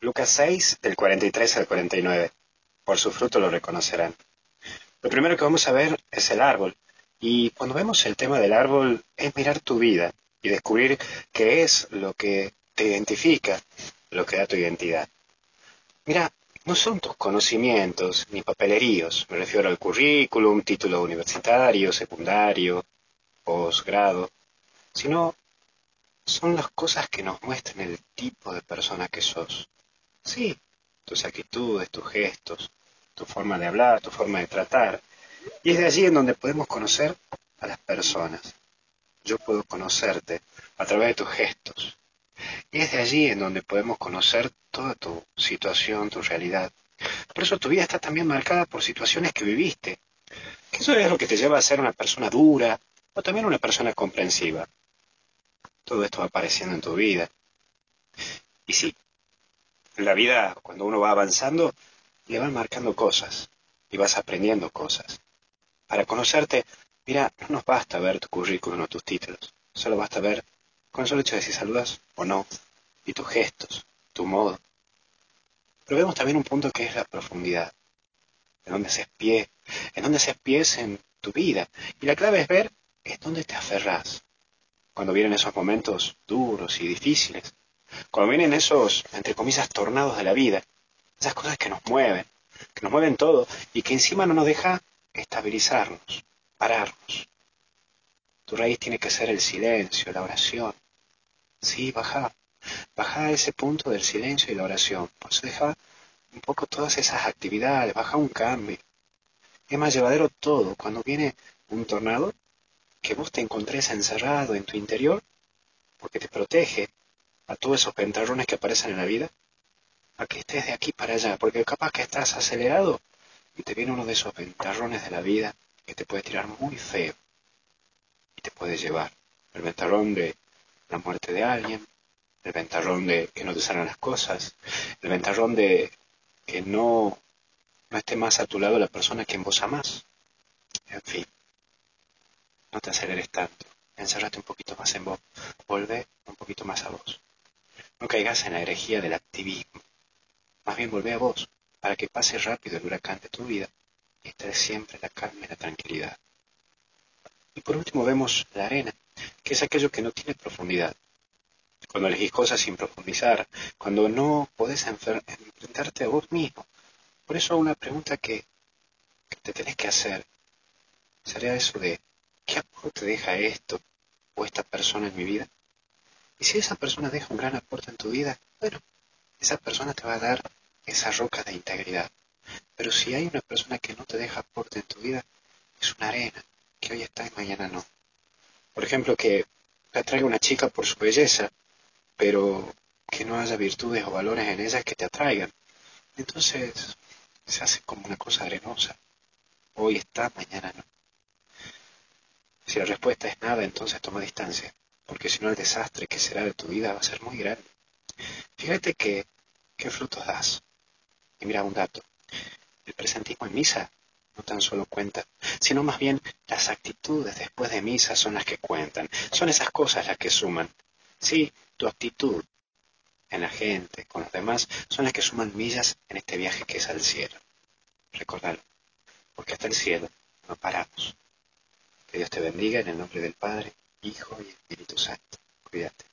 Lucas 6, del 43 al 49. Por su fruto lo reconocerán. Lo primero que vamos a ver es el árbol. Y cuando vemos el tema del árbol es mirar tu vida y descubrir qué es lo que te identifica, lo que da tu identidad. Mira, no son tus conocimientos ni papeleríos, me refiero al currículum, título universitario, secundario, posgrado, sino son las cosas que nos muestran el tipo de persona que sos. Sí, tus actitudes, tus gestos, tu forma de hablar, tu forma de tratar. Y es de allí en donde podemos conocer a las personas. Yo puedo conocerte a través de tus gestos. Y es de allí en donde podemos conocer toda tu situación, tu realidad. Por eso tu vida está también marcada por situaciones que viviste. Eso es lo que te lleva a ser una persona dura o también una persona comprensiva. Todo esto va apareciendo en tu vida. Y sí, la vida, cuando uno va avanzando, le van marcando cosas y vas aprendiendo cosas. Para conocerte, mira, no nos basta ver tu currículum o tus títulos, solo basta ver con el solo hecho de si saludas o no, y tus gestos, tu modo. Pero vemos también un punto que es la profundidad, en donde se pie, en donde se pies en tu vida. Y la clave es ver es dónde te aferras. Cuando vienen esos momentos duros y difíciles, cuando vienen esos, entre comillas, tornados de la vida, esas cosas que nos mueven, que nos mueven todo y que encima no nos deja estabilizarnos, pararnos. Tu raíz tiene que ser el silencio, la oración. Sí, baja, baja a ese punto del silencio y la oración. Por eso deja un poco todas esas actividades, baja un cambio. Es más llevadero todo. Cuando viene un tornado, que vos te encontres encerrado en tu interior, porque te protege a todos esos pentarrones que aparecen en la vida, a que estés de aquí para allá, porque capaz que estás acelerado y te viene uno de esos ventarrones de la vida que te puede tirar muy feo y te puede llevar. El ventarrón de la muerte de alguien, el ventarrón de que no te salgan las cosas, el ventarrón de que no, no esté más a tu lado la persona que en vos amás. En fin, no te aceleres tanto, encerrate un poquito más en vos, vuelve un poquito más a vos. No caigas en la herejía del activismo, más bien volvé a vos, para que pase rápido el huracán de tu vida y estés siempre la calma y la tranquilidad. Y por último vemos la arena, que es aquello que no tiene profundidad. Cuando elegís cosas sin profundizar, cuando no podés enfrentarte a vos mismo. Por eso una pregunta que, te tenés que hacer sería eso de, ¿qué aporte te deja esto o esta persona en mi vida? Y si esa persona deja un gran aporte en tu vida, bueno, esa persona te va a dar esa roca de integridad. Pero si hay una persona que no te deja aporte en tu vida, es una arena, que hoy está y mañana no. Por ejemplo, que atraiga una chica por su belleza, pero que no haya virtudes o valores en ella que te atraigan. Entonces se hace como una cosa arenosa. Hoy está, mañana no. Si la respuesta es nada, entonces toma distancia, porque si no el desastre que será de tu vida va a ser muy grande. Fíjate que, qué frutos das. Y mira un dato. El presentismo en misa no tan solo cuenta, sino más bien las actitudes después de misa son las que cuentan. Son esas cosas las que suman. Sí, tu actitud en la gente, con los demás, son las que suman millas en este viaje que es al cielo. Recordalo, porque hasta el cielo no paramos. Que Dios te bendiga en el nombre del Padre, Hijo y Espíritu Santo. Cuídate.